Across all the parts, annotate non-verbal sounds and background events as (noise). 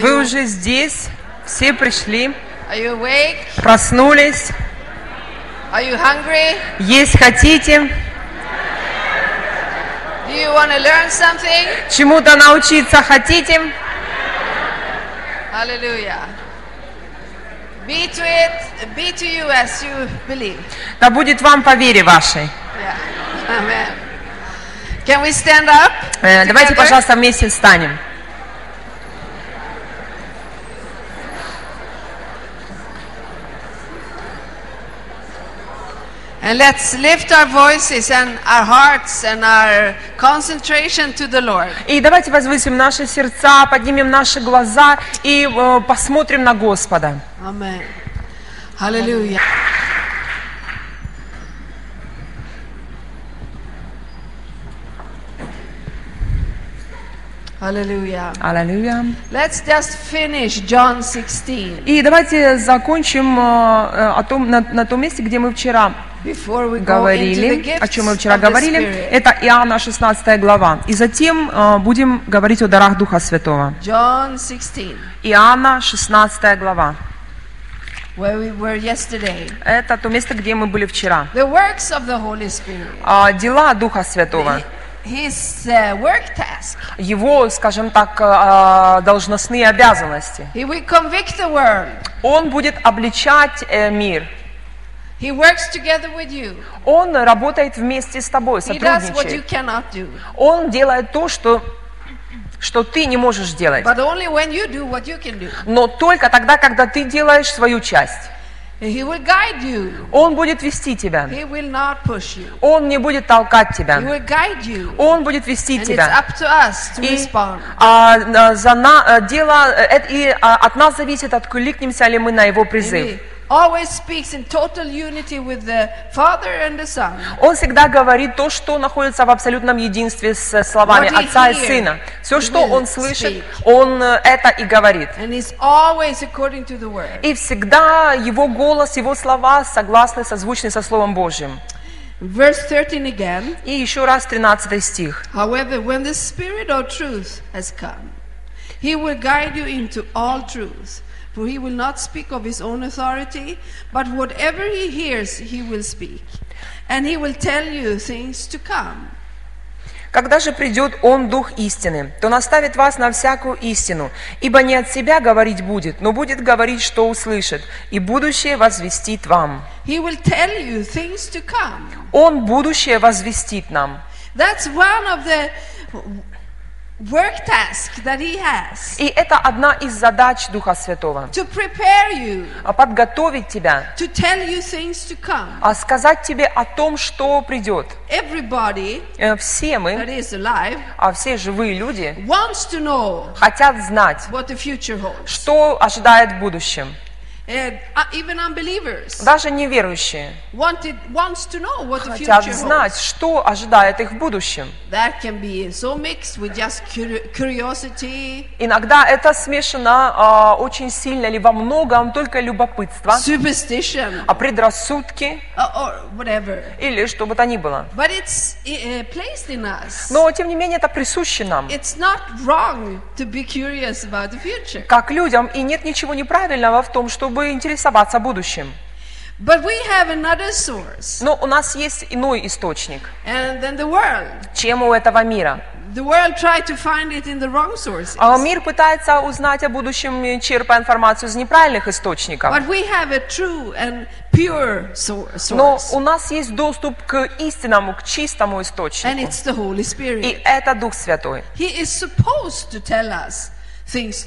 Вы уже здесь, все пришли, проснулись, есть хотите, чему-то научиться хотите. Hallelujah. Be to it, be to you as you believe. Да будет вам по вере вашей. Yeah. Amen. Can we stand up? Э, Давайте, пожалуйста, вместе встанем. And let's lift our voices and our hearts and our concentration to the Lord. И давайте возвысим наши сердца, поднимем наши глаза и э, посмотрим на Господа. Amen. Hallelujah. Hallelujah. Аллилуйя. Let's just finish John 16 И давайте закончим э, э, о том, на, на том месте, где мы вчера говорили, о чем мы вчера говорили. Это Иоанна 16 глава. И затем э, будем говорить о дарах Духа Святого. John 16, Иоанна 16 глава. where we were yesterday. Это то место, где мы были вчера. The works of the Holy Spirit. А, Дела Духа Святого. His uh, work task. Его, скажем так, э, должностные обязанности. He will convict the world. Он будет обличать э, мир. He works together with you. Он работает вместе с тобой, He does what you сотрудничает. cannot do. Он делает то, что, что ты не можешь делать. But only when you do what you can do. Но только тогда, когда ты делаешь свою часть. He will guide you. Он будет вести тебя. He will not push you. Он не будет толкать He тебя. will guide you. Он будет вести And it's тебя. up to us to И respond. а, за на- дело, и а, от нас зависит, откликнемся ли мы на его призыв. He always speaks in total unity with the Father and the Son. Он всегда говорит то, что находится в абсолютном единстве с словами What he Отца и hears, Сына. Все, he что will он слышит, speak. он э, это и говорит. And it's always according to the Word. И всегда его голос, его слова согласны, созвучны со Словом Божьим. Verse 13 again. И еще раз 13 стих. However, when the Spirit of truth has come, he will guide you into all truth. For he will not speak of his own authority, but whatever he hears, he will speak. And he will tell you things to come. Когда же придет Он, Дух истины, то наставит вас на всякую истину, ибо не от себя говорить будет, но будет говорить, что услышит, и будущее возвестит вам. He will tell you things to come. Он будущее возвестит нам. That's one of the work tasks that he has И это одна из задач Духа Святого. to prepare you, А подготовить тебя, to tell you things to come. а сказать тебе о том, что придет. Everybody Э, Все that мы, is alive а все живые люди, wants to know хотят знать, what the future holds. что ожидает в будущем. Uh, even unbelievers Даже неверующие хотят знать, что ожидает их в будущем. That can be so mixed with just curi- curiosity, Иногда это смешано а, очень сильно или во многом только любопытство, а предрассудки uh, или что бы то ни было. But it's uh, placed in us. Но, тем не менее, это присуще нам, It's not wrong to be curious about the future. как людям, и нет ничего неправильного в том, чтобы интересоваться будущим. But we have another source. Но у нас есть иной источник, And then the world. чем у этого мира. The world tried to find it in the wrong sources. А мир пытается узнать о будущем, черпая информацию из неправильных источников. But we have a true and pure sor- Но source. у нас есть доступ к истинному, к чистому And источнику. it's the Holy И Spirit. это Дух Святой. He is supposed to tell us things.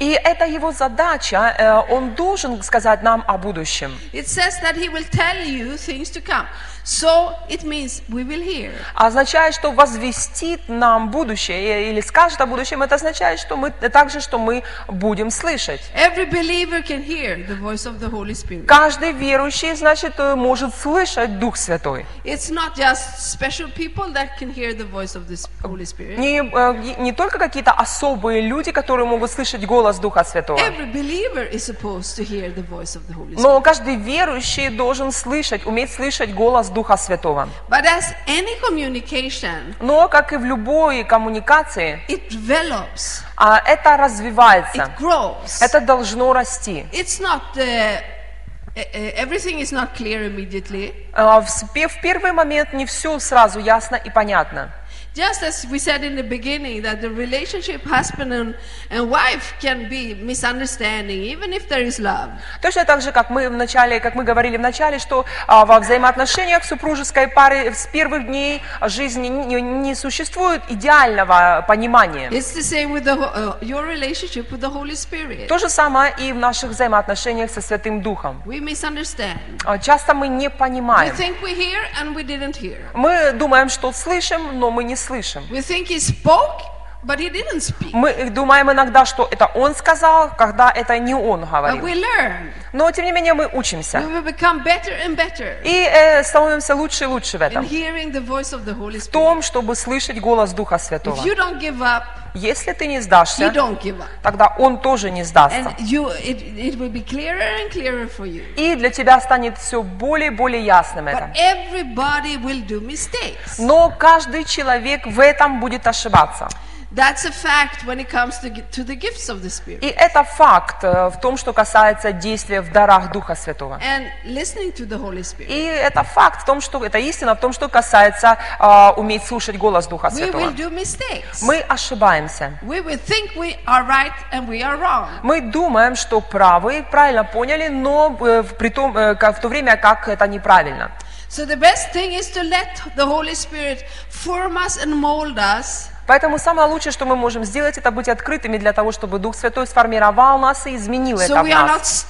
И это его задача, э, он должен сказать нам о будущем. It says that he will tell you things to come. So it means we will hear. Означает, что возвестит нам будущее или скажет о будущем, это означает, что мы также, что мы будем слышать. Every believer can hear the voice of the Holy Spirit. Каждый верующий, значит, э, может слышать Дух Святой. It's not just special people that can hear the voice of the Holy Spirit. Не, э, не только какие-то особые люди, которые могут слышать голос Духа Святого, Every believer is supposed to hear the voice of the Holy Spirit. но каждый верующий должен слышать, уметь слышать голос Духа Святого. But as any communication, Но, как и в любой коммуникации, it develops, а, это развивается, it grows. это должно расти. It's not uh, uh, everything is not clear immediately. А, В в первый момент не все сразу ясно и понятно. Just as we said in the beginning, that the relationship husband and, and wife can be misunderstanding, even if there is love. Точно так же, как мы в начале, как мы говорили в начале, что а, во взаимоотношениях супружеской пары с первых дней жизни не, не существует идеального понимания. It's the same with the, uh, your relationship with the Holy Spirit. То же самое и в наших взаимоотношениях со Святым Духом. We misunderstand. А, Часто мы не We понимаем. think we hear and we didn't hear. Мы думаем, что слышим, но мы не слышим. We think he spoke, but he didn't speak. Мы думаем иногда, что это он сказал, когда это не он But говорил. we learn. Но тем не менее мы We учимся. will become better and better И э, становимся лучше и лучше в in этом. hearing the voice of the Holy В Spirit. том, чтобы слышать голос Духа Святого. If you don't give up, Если ты не сдашься, don't give up. тогда он тоже не сдастся. And you, it, it will be clearer and clearer for you. И для тебя станет все более и более ясным это. But everybody will do mistakes. Но каждый человек в этом будет ошибаться. That's a fact when it comes to, gi- to the gifts of the Spirit. И это факт э, в том, что касается действия в дарах Духа Святого. And listening to the Holy Spirit. И это факт в том, что это истина в том, что касается а, уметь слушать голос Духа We Святого. will do mistakes. Мы ошибаемся. We will think we are right and we are wrong. Мы думаем, что правы, правильно поняли, но э, при том, э, в то время как это неправильно. So the best thing is to let the Holy Spirit form us and mold us Поэтому самое лучшее, что мы можем сделать, это быть открытыми для того, чтобы Дух Святой сформировал нас и изменил это so в are not нас.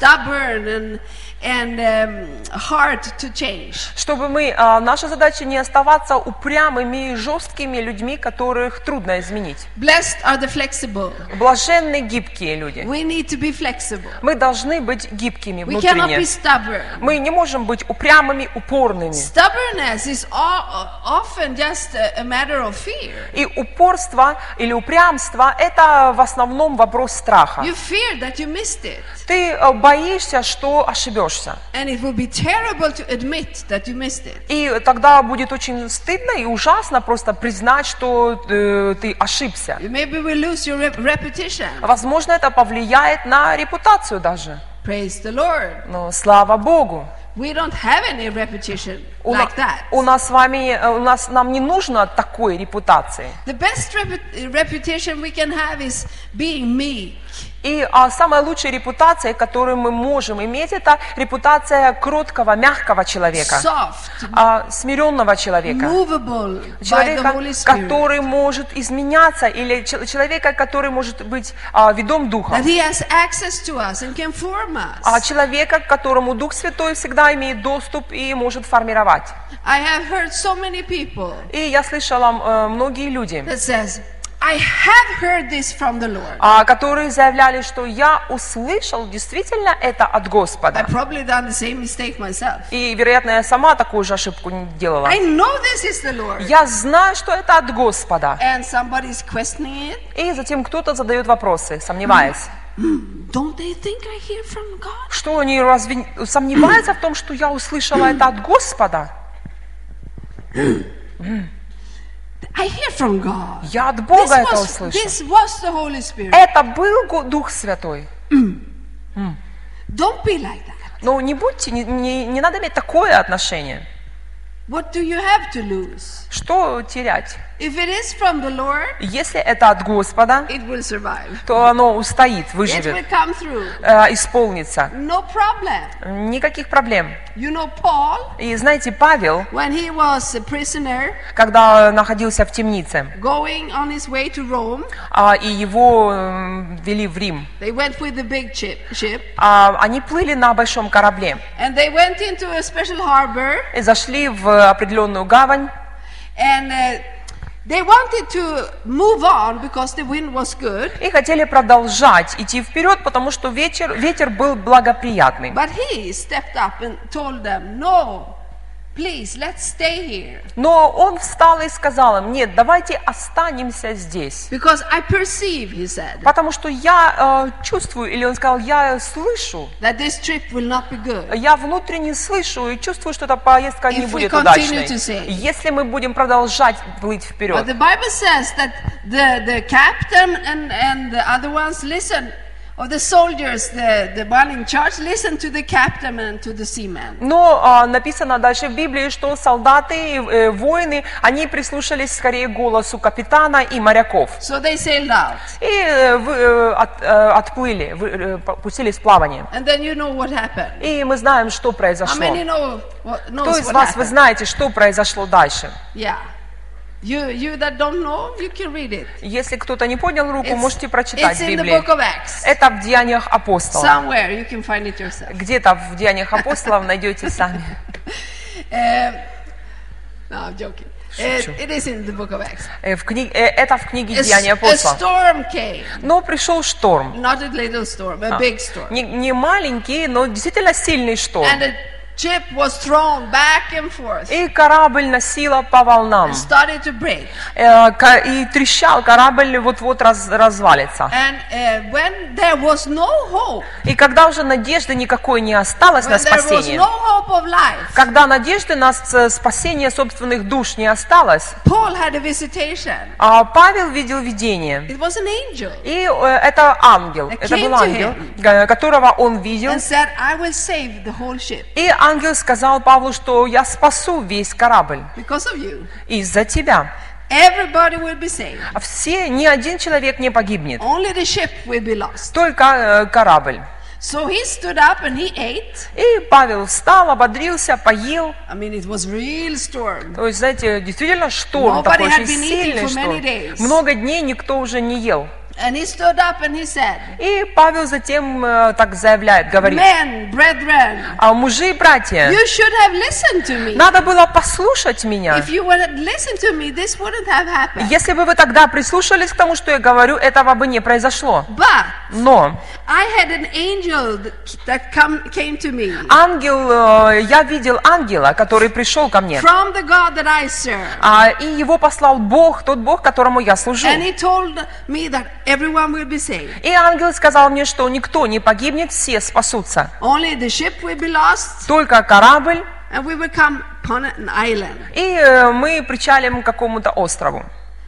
And, um, hard to change. Чтобы мы, а, наша задача не оставаться упрямыми и жесткими людьми, которых трудно изменить. Blessed are the flexible. Блаженны гибкие люди. We need to be flexible. Мы должны быть гибкими We cannot внутренне. be stubborn. Мы не можем быть упрямыми, упорными. Stubbornness is often just a matter of fear. И упорство или упрямство – это в основном вопрос страха. You fear that you missed it. Ты э, боишься, что ошибешься. И тогда будет очень стыдно и ужасно просто признать, что э, ты ошибся. Возможно, это повлияет на репутацию даже. The Lord. Но слава Богу. We don't have any repetition У, like that. у нас с вами, э, у нас, нам не нужно такой репутации. The best repu- reputation we can have is being meek, И а, самая лучшая репутация, которую мы можем иметь, это репутация кроткого, мягкого человека, soft, а, смиренного человека. Человека, который может изменяться, или чел- человека, который может быть а, ведом Духом. А человека, к которому Дух Святой всегда имеет доступ и может формировать. I have heard so many people И я слышала э, многие люди, that says, I have heard this from the Lord. а, которые заявляли, что я услышал действительно это от I Господа. probably done the same mistake myself. И, вероятно, я сама такую же ошибку не делала. I know this is the Lord. Я знаю, что это от Господа. And somebody's questioning it. И затем кто-то задает вопросы, сомневаясь. Don't they think I hear from God? Что они разве не- сомневаются в том, что я услышала это от Господа? I hear from God. Я от This Бога это was, услышал. this was the Holy Spirit. Это был Дух Святой. Don't be like that. Но не будьте, не, не- не надо иметь такое отношение. What do you have to lose? Что терять? If it is from the Lord, Если это от Господа, it will survive. то оно устоит, It will выживет, come through. э, исполнится. No problem. Никаких проблем. You know, Paul, И знаете, Павел, when he was a prisoner когда находился в темнице, going on his way to Rome, а, и его м, вели в Рим, they went with the big ship, ship а, они плыли на большом корабле and they went into a special harbor и зашли в определенную гавань, and uh, they wanted to move on because the wind was good. и хотели продолжать идти вперед, потому что ветер, ветер был благоприятный. But he stepped up and told them, No, Please, let's stay here. Но он встал и сказал им, нет, давайте останемся здесь. Because I perceive, he said, Потому что я э, чувствую, или он сказал, я слышу, that this trip will not be good. я внутренне слышу и чувствую, что эта поездка не If we будет continue удачной. to say. Если мы будем продолжать плыть But вперед. the Bible says that the, the captain and, and the other ones listen, or the soldiers, the, the one in charge, listen to the captain and to the seaman. Но а, написано дальше в Библии, что солдаты, э, воины, они прислушались скорее голосу капитана и моряков. So they sailed out. И э, вы, э, от- э, отплыли, вы, э, пустились в плавание. And then you know what happened. И мы знаем, что How произошло. many know what, knows Кто из what вас, вы happened? знаете, что произошло дальше? Yeah. You, you that don't know, you can read it. Если кто-то не поднял руку, It's, можете прочитать it's in the Библии. book of Acts. Это в Деяниях апостолов. Somewhere you can find it yourself. Где-то в Деяниях апостолов найдете сами. (laughs) No, I'm joking. Шучу. it is in the book of Acts. Э, в кни- э, Это в книге Деяния came. Но пришел шторм. Not a little storm, a big storm. Не, не маленький, но действительно сильный шторм. And the ship was thrown back and forth. И корабль носила по волнам. and started to break. Э, И трещал, корабль вот-вот раз- развалится. And uh, when there was no hope, И когда уже надежды никакой не осталось на when there was спасение, no hope of life, когда надежды на спасение собственных душ не осталось, Paul had a visitation. а Павел видел видение. It was an angel И э, это ангел, That это был ангел, him. которого он видел. and said, I will save the whole ship И ангел сказал Павлу, что я спасу весь корабль из-за тебя. Everybody will be saved. А все, ни один человек не погибнет, Only the ship will be lost. только э, корабль. So he stood up and he ate. И Павел встал, ободрился, поел. I mean, it was real storm. То есть, знаете, действительно шторм Nobody такой, очень сильный шторм. Много дней никто уже не ел. And he stood up and he said, И Павел затем э, так заявляет, говорит, Men, brethren, а мужи и братья, you should have listened to me. надо было послушать меня. If you would to me, this wouldn't have happened. Если бы вы тогда прислушались к тому, что я говорю, этого бы не произошло. But Но I had an angel that come, came to me ангел, э, я видел ангела, который пришел ко мне. from the God that I serve. А, и его послал Бог, тот Бог, которому я служу. And he told me that everyone will be saved. И ангел сказал мне, что никто не погибнет, все спасутся. Only the ship will be lost, Только корабль, and we will come upon an island. и э, мы причалим к какому-то острову.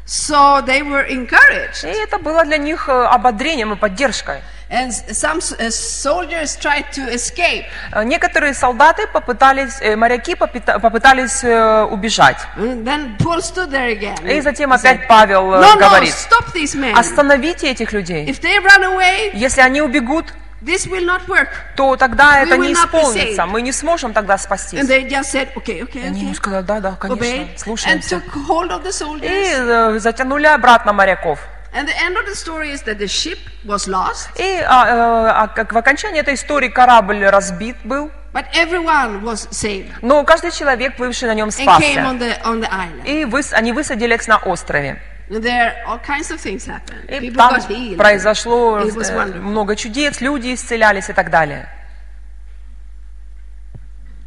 So they were encouraged. И это было для них э, ободрением и поддержкой. And some uh, soldiers tried to escape. Э, Некоторые солдаты попытались, э, моряки попыта- попытались убежать. And then Paul stood there again. И затем опять Павел No, no, говорит, stop these men. остановите этих людей. If they run away, Если они убегут, this will not work. то тогда это will не исполнится. Мы не сможем тогда And спастись. they just said, okay, okay, Они ему okay. сказали, да, да, конечно, Obeyed and слушаемся. took hold of the И soldiers. э, затянули обратно моряков. And the end of the story is that the ship was lost, И а, э, а как в окончании этой истории корабль разбит был, but everyone was saved но каждый человек, плывший на нем, and came спасся. on the on the island. И выс- они высадились на острове. And there all kinds of things happened. И People там got healed. произошло э, много чудес, люди исцелялись и так далее.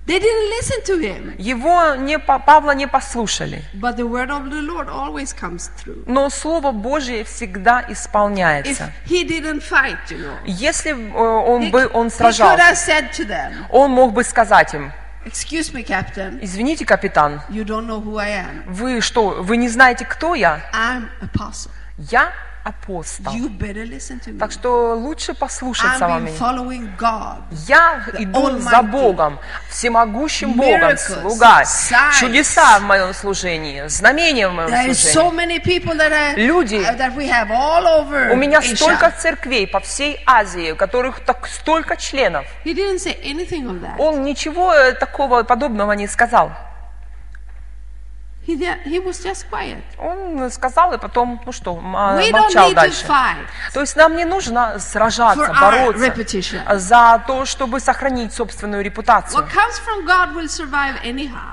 They didn't listen to him, Его не, Павла не послушали. but the word of the Lord always comes through. Но Слово Божье всегда If исполняется. he didn't fight, you know, Если э, он, he, бы, он he could сражался, have said to them, он мог бы сказать им, "Excuse me, Captain, извините, капитан, you don't know who I am. вы что, вы не знаете, кто я? I'm apostle. Я апостол. Так что лучше вам been меня. Я иду за. Богом, всемогущим Богом, слуга, чудеса в моем служении, знамения в моем служении. Люди. uh, У меня столько церквей по всей Азии, у которых так столько членов. Он ничего э, такого подобного не сказал. He, did- he was just quiet. Он сказал, и потом, ну что, а, We don't молчал need to дальше. fight То есть нам не нужно сражаться, бороться за то, чтобы сохранить собственную репутацию.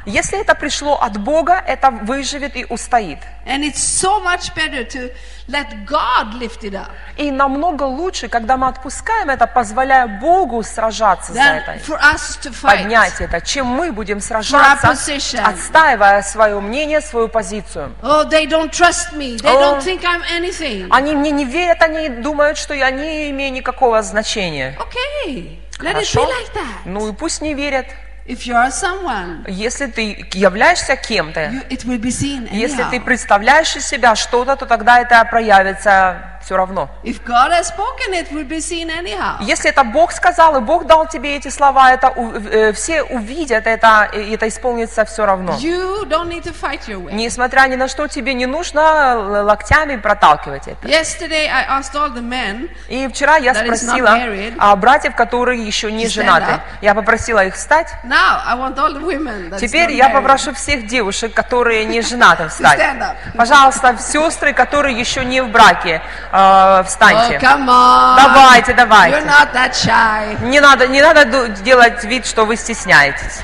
Если это пришло от Бога, это выживет и устоит. And it's so much better to let God lift it up И намного лучше, когда мы отпускаем это, позволяя Богу сражаться за это, for us to fight. поднять это, чем мы будем сражаться, отстаивая свое мнение, свою позицию. Oh, they don't trust me. They Oh. don't think I'm anything. Они мне не верят, они думают, что я не имею никакого значения. Okay, let it be Хорошо? like that. Ну и пусть не верят. If you are someone, Если ты являешься кем-то, you, it will be seen если ты представляешь из себя что-то, то тогда это проявится все равно. Если это Бог сказал, и Бог дал тебе эти слова, это э, все увидят это, и это исполнится все равно. Несмотря ни на что, тебе не нужно локтями проталкивать это. И вчера я спросила а, братьев, которые еще не женаты. Я попросила их встать. Теперь я попрошу всех девушек, которые не женаты, (laughs) встать. Пожалуйста, сестры, которые еще не в браке, э, Oh, встаньте. on. Давайте, давайте. Не надо, не надо делать вид, что вы стесняетесь.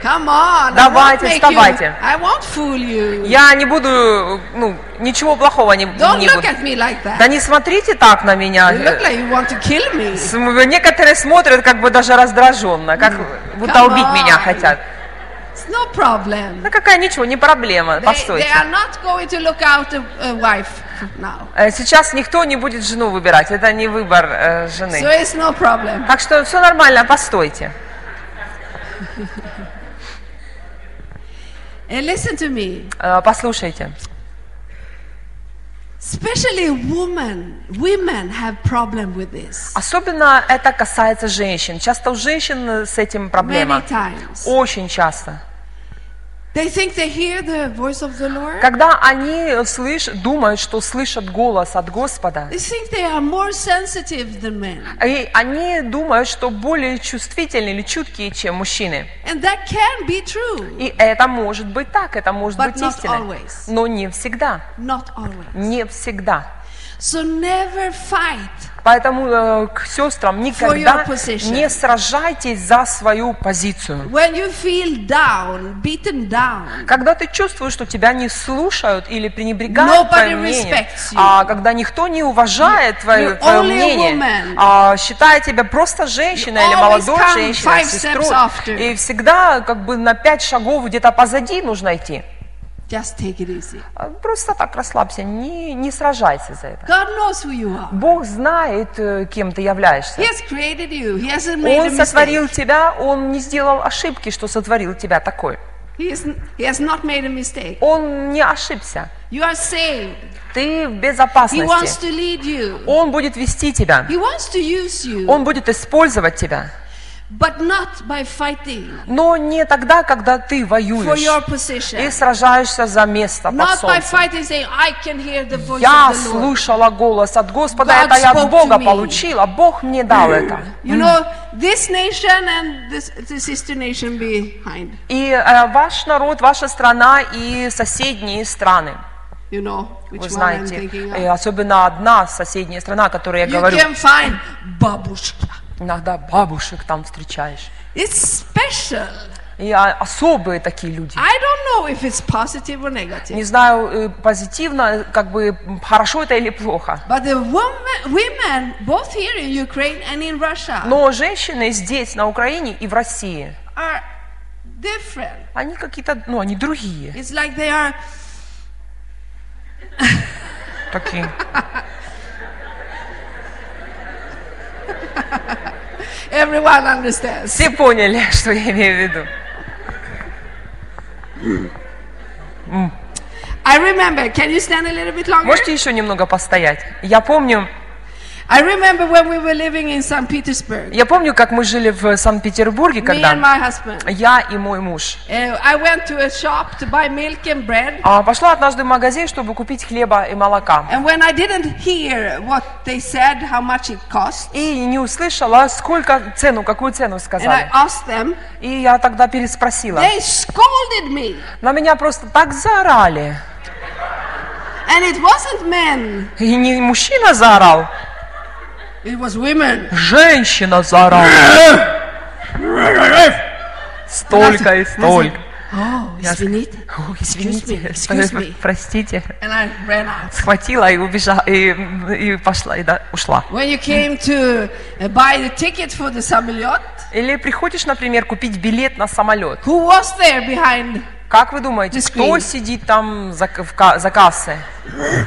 Come on. Давайте, I won't, make вставайте. you, I won't fool you. Я не буду, ну, ничего плохого не, Don't не look буду. at me like that. Да не смотрите так на меня. You look like you want to kill me. Некоторые смотрят как бы даже раздраженно, как будто Come убить меня on. хотят. No problem. Ну какая ничего, не проблема, They, they постойте. are not going to look out a, a wife now. Э, Сейчас никто не будет жену выбирать, это не выбор э, жены. So it's no problem. Так что все нормально, постойте. And listen to me. Э, Послушайте. Especially women, women have problem with this Особенно это касается женщин. Часто у женщин э, с этим проблема. many times. Очень часто. Когда они слыш, думают, что слышат голос от Господа, They think they are more sensitive than men. и они думают, что более чувствительны или чуткие, чем мужчины. And that can be true, И это может быть так, это может But быть истиной. always. Но не всегда. not always. Не всегда. So never fight Поэтому э, к сестрам никогда не сражайтесь за свою позицию. when you feel down, beaten down. Когда ты чувствуешь, что тебя не слушают или пренебрегают твоим мнением, а когда никто не уважает твое, твое мнение, а считая тебя просто женщиной или молодой женщиной, сестрой, и всегда как бы на пять шагов где-то позади нужно идти. Just take it easy. А Просто так расслабься, не, не сражайся за это. God knows who you are. Бог знает, э, кем ты являешься. He has created you. He hasn't made Он сотворил mistake. тебя, Он не сделал ошибки, что сотворил тебя такой. He, is, he has not made a mistake. Он не ошибся. You are saved. Ты в He wants безопасности. to lead you. Он будет вести тебя. He wants to use you, Он будет использовать тебя. But not by fighting Но не тогда, когда ты for your воюешь и сражаешься за место под Not by солнцем. fighting, saying, I can hear the voice Я of the Lord. голос от Господа, God это я от Бога получила, Бог мне дал это. И э, ваш народ, ваша страна и соседние страны. You know which Вы one I'm знаете, thinking и of. особенно одна соседняя страна, о которой я You говорю. can find babushka. Иногда бабушек там встречаешь. It's special. И особые такие люди. I don't know if it's positive or negative. Не знаю, э, позитивно, как бы хорошо это или плохо. But the woman, women, both here in Ukraine and in Russia, Но женщины здесь, на Украине и в России, are different. они какие-то, ну, они другие. It's like they are. Такие. (laughs) Everyone understands. Все поняли, что я имею в виду. I remember. Can you stand a little bit longer? Можете еще немного постоять? Я помню, I remember when we were living in St. Petersburg, Я помню, как мы жили в Санкт-Петербурге, me and когда my husband. я и мой муж. Uh, I went to a shop to buy milk and bread, А, Пошла однажды в магазин, чтобы купить хлеба и молока. and when I didn't hear what they said, how much it cost, И не услышала, сколько цену, какую цену and I сказали. asked them, И я тогда переспросила. they scolded me. На меня просто так заорали. And it wasn't men, И не мужчина заорал. Женщина заорала. Столько и столько. Ск- извините. Извините, excuse (laughs) простите. Схватила и убежала, и, и пошла, и да, ушла. Или приходишь, например, купить билет на самолет. who was there behind? Как вы думаете, The кто сидит там за, в за кассой? (laughs)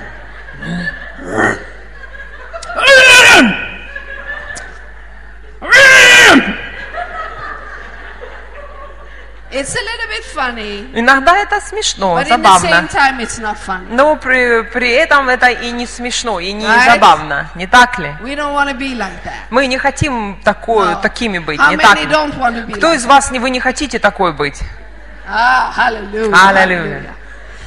It's a little bit funny, Иногда это смешно, but in the same забавно. time it's not funny. Но при, при этом это и не смешно, и не Right. забавно, не так ли? We don't want to be like that. Мы не хотим такое, No. такими быть, How не так many ли? don't want to be Кто like из вас, не вы не хотите такой быть? Ah, hallelujah. Hallelujah.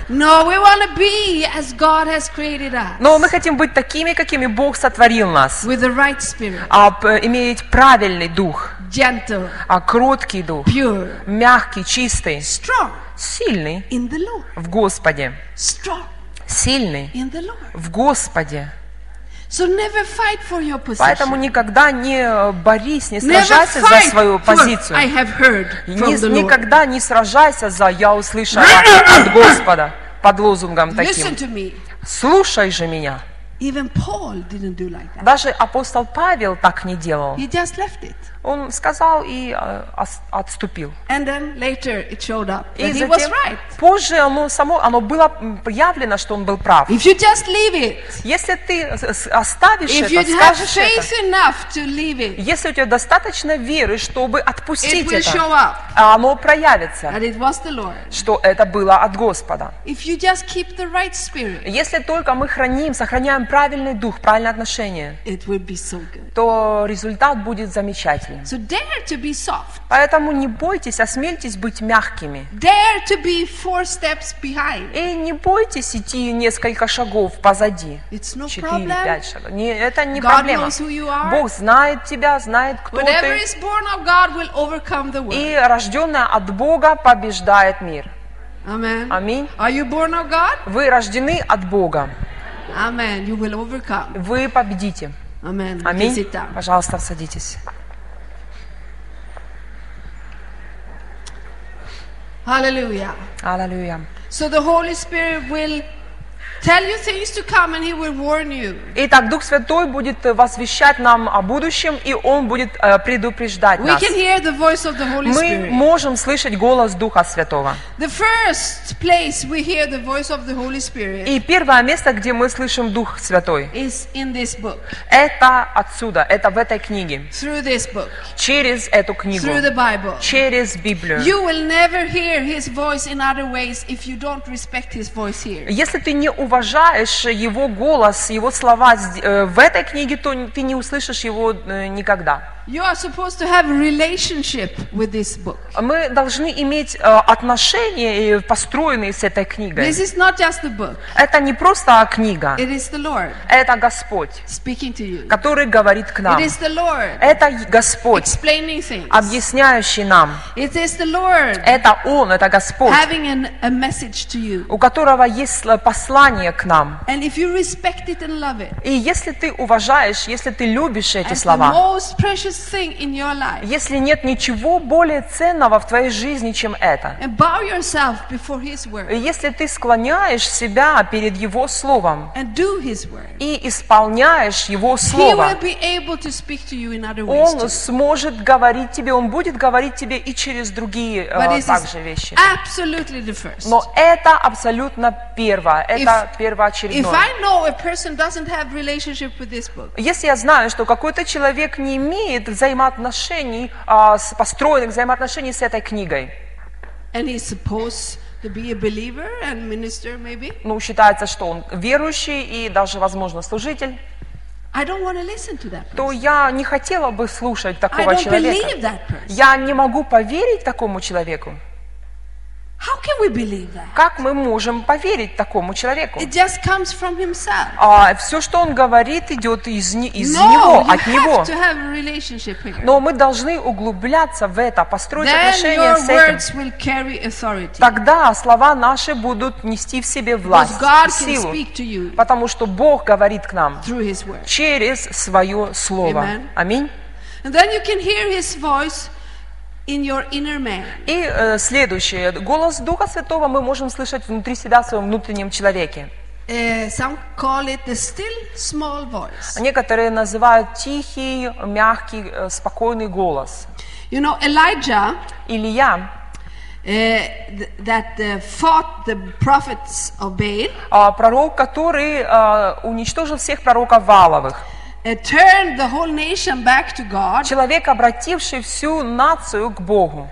No, we want to be as God has created us. Но мы хотим быть такими, какими Бог сотворил нас. With the right spirit, А, иметь правильный дух, gentle, а, кроткий дух, pure, мягкий, чистый, strong сильный in the Lord. в Господе. Strong Сильный in the Lord. в Господе. So never fight for your Поэтому position. никогда не э, борись, не сражайся за свою позицию. I have heard from the Lord. никогда не сражайся за «я услышала от Господа» под лозунгом таким. Слушай же меня. Даже апостол Павел так не делал. Он сказал и э, отступил. И затем позже оно само, оно было м, явлено, что он был прав. Если ты оставишь это, скажешь это, если у тебя достаточно веры, чтобы отпустить это, а оно проявится, что это было от Господа. Если только мы храним, сохраняем правильный дух, правильное отношение, it will be so good. то результат будет замечательным. So dare to be soft. Поэтому не бойтесь, осмельтесь быть мягкими. Dare to be four steps behind. И не бойтесь идти несколько шагов позади. It's no Четыре, пять шагов. Не, это не God проблема. knows who you are. Бог знает тебя, знает, кто Whatever ты. is born of God will overcome the world. И рожденная от Бога побеждает мир. Аминь. Are you born of God? Вы рождены от Бога. Amen. You will overcome. Вы победите. Amen. You can Аминь. sit down. Пожалуйста, садитесь. Hallelujah. Аллилуйя. So the Holy Spirit will tell you things to come and He will warn you. Итак, Дух Святой будет э, возвещать нам о будущем, и Он будет э, предупреждать We нас. can hear the voice of the Holy Мы Spirit. можем слышать голос Духа Святого. The first place we hear the voice of the Holy Spirit И первое место, где мы слышим Дух Святой, is in this book, это отсюда, это в этой книге, through this book, через эту книгу, through the Bible. через Библию. You will never hear His voice in other ways if you don't respect His voice here. Если ты не уважаешь Его голос, Его слова э, в этой книге, то ты не услышишь Его э, никогда. You are supposed to have a relationship with this book. Мы должны иметь э, отношения, э, построенные с этой книгой. This is not just a book, Это не просто книга, it is the Lord это Господь, speaking to you. который говорит к нам. It is the Lord Это Господь, explaining things. объясняющий нам. It is the Lord Это Он, это Господь, having an, a message to you. у которого есть сл- послание к нам. And if you respect it and love it, И если ты уважаешь, если ты любишь эти the слова, most precious thing in your life, если нет ничего более ценного в твоей жизни, чем это, and bow yourself before His и word если ты склоняешь себя перед Его Словом and do His word, и исполняешь Его He Слово, will be able to speak to you in other ways. Он сможет говорить тебе, Он будет говорить тебе и через другие э, But также вещи. absolutely the first. Но это абсолютно первое, это If первоочередное. I know a person doesn't have relationship with this book, Если я знаю, что какой-то человек не имеет взаимоотношений, а, построенных взаимоотношений с этой книгой, and he's supposed to be a believer and minister maybe, ну, считается, что он верующий и даже, возможно, служитель, I don't want to listen to that то я не хотела бы слушать I такого believe человека. that person. Я не могу поверить такому человеку. How can we believe that? Как мы можем поверить такому человеку? It just comes from himself. А все, что он говорит, идет из, из No, него, от него. have to have a relationship here. Но мы должны углубляться в это, построить Then отношения your с этим. words will carry authority. Тогда слова наши будут нести в себе власть, God can силу. speak to you Потому что Бог говорит к нам through His word. через свое слово. Amen. Аминь. And then you can hear His voice in your inner man. И э, следующее. Голос Духа Святого мы можем слышать внутри себя, в своем внутреннем человеке. Uh, some call it the still small voice. Некоторые называют тихий, мягкий, э, спокойный голос. You know, Elijah, Илья, th- that fought the prophets of Baal, а, пророк, который э, уничтожил всех пророков Валовых. Uh. Человек, обративший всю нацию к Богу,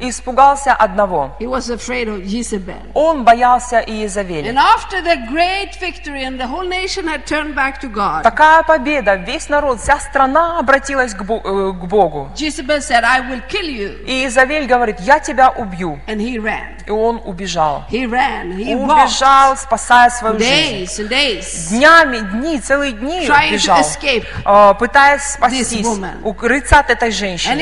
испугался одного. Он боялся God, Такая победа, весь народ, вся страна обратилась к Бо- э, к Богу. Иезавель говорит, я тебя убью. И он убежал. He ran. He Убежал, спасая свою жизнь. Днями, дни, целые дни Trying to бежал, escape э, пытаясь спастись, укрыться от этой женщины.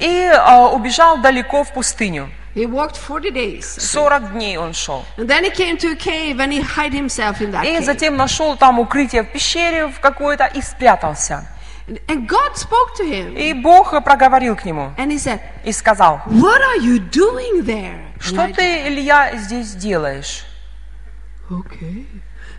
И э, убежал далеко в пустыню. He walked 40 days. 40 дней он шел. And then he came to a cave and he hid himself in that И затем нашел там укрытие в пещере в какое-то и спрятался. And God spoke to him. И Бог проговорил к нему And he said, и сказал, What are you doing there? что Elijah?" ты, Илья, здесь делаешь? Okay.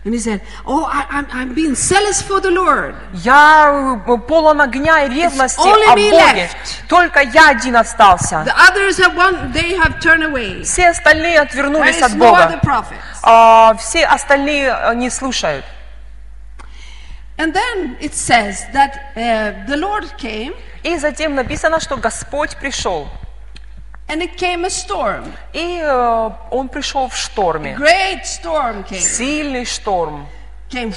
And he said, Oh, I, I'm, I'm being zealous for the Lord. Я э, полон огня и ревности о Боге. Только я один остался. The others have one, they have turned away. Все остальные отвернулись от Бога. А, все остальные э, не слушают. And then it says that uh, the Lord came И затем написано, что Господь пришел. And it came a storm. И э, он пришел в шторме. Great storm came. Сильный шторм. Came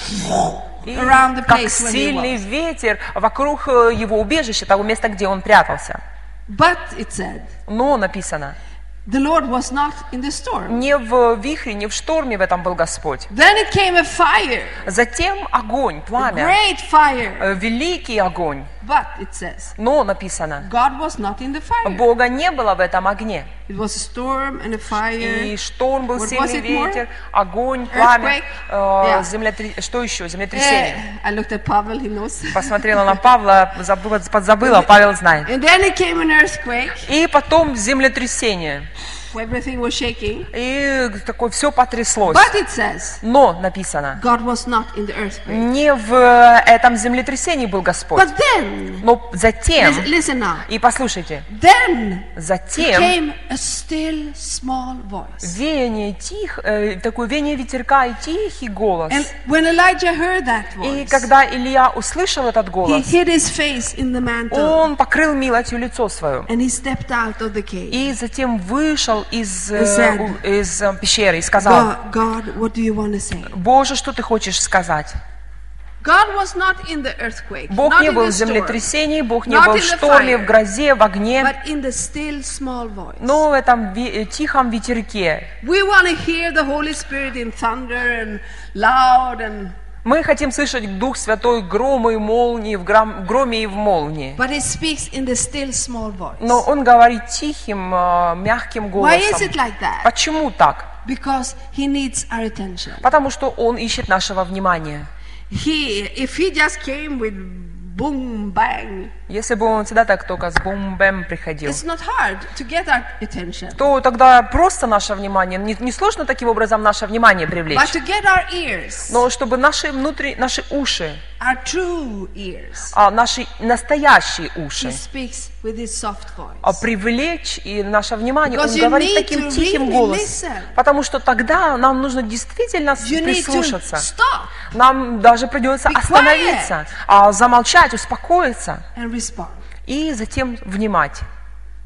И around the как place where he сильный ветер вокруг э, его убежища, того места, где он прятался. But it said, Но написано, the Lord was not in the storm. не в вихре, не в шторме в этом был Господь. Then it came a fire, Затем огонь, пламя, great fire. э, великий огонь. But it says, Но написано, God was not in the fire. Бога не было в этом огне. It was a storm and a fire. И шторм был, What сильный it more? ветер, огонь, пламя, э, Yeah. землетре- что еще? Eh, Землетрясение. I looked at Pavel, he knows. Посмотрела на Павла, забыла, подзабыла, Павел знает. And then it came an earthquake. И потом землетрясение. Everything was shaking. И такое все потряслось. But it says, Но написано, God was not in the earthquake. не в э, этом землетрясении был Господь. But then, Но затем, listen, now. и послушайте, Then затем came a still small voice. веяние тих, э, такое веяние ветерка и тихий голос. And when Elijah heard that И voice, когда Илья услышал этот he голос, hid his face in the mantle он покрыл милостью лицо свое. and he stepped out of the cave. И затем вышел из, э, said, из э, пещеры и сказал, God, God, what do you want to say? Боже, что ты хочешь сказать? God was not in the earthquake, Бог не был в землетрясении, Бог не был в шторме, fire. в грозе, в огне, but in the still small voice. но в этом э, тихом ветерке. We want to hear the Holy Spirit in thunder and loud and Мы хотим слышать Дух Святой громы и молнии, в гром- громе и в молнии. but he speaks in the still small voice. Но Он говорит тихим, э, мягким Why is голосом. it like that? Почему так? Because he needs our attention. Потому что Он ищет нашего внимания. He if he just came with boom bang, Если бы Он всегда так только с бум-бэм приходил, it's not hard to get our attention. то тогда просто наше внимание, не, не сложно таким образом наше внимание привлечь. But to get our ears, Но чтобы наши внутри, наши уши, our true ears, а, наши настоящие he уши, speaks with his soft а, привлечь и наше внимание, Because он говорит таким тихим really голосом. Потому что тогда нам нужно действительно You прислушаться. Нам даже придется Be остановиться, а, замолчать, успокоиться and respond. и затем внимать.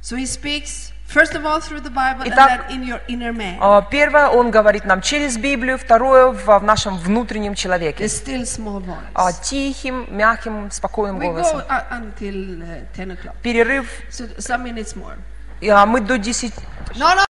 So he speaks First of all, through the Bible, Итак, and then in your inner man. А, Первое, он говорит нам через Библию, второе, в, в нашем внутреннем человеке. The still small А, voice. Тихим, мягким, спокойным We голосом. uh, until 10 o'clock. Перерыв, So some minutes more. и, а, мы до 10, No, no.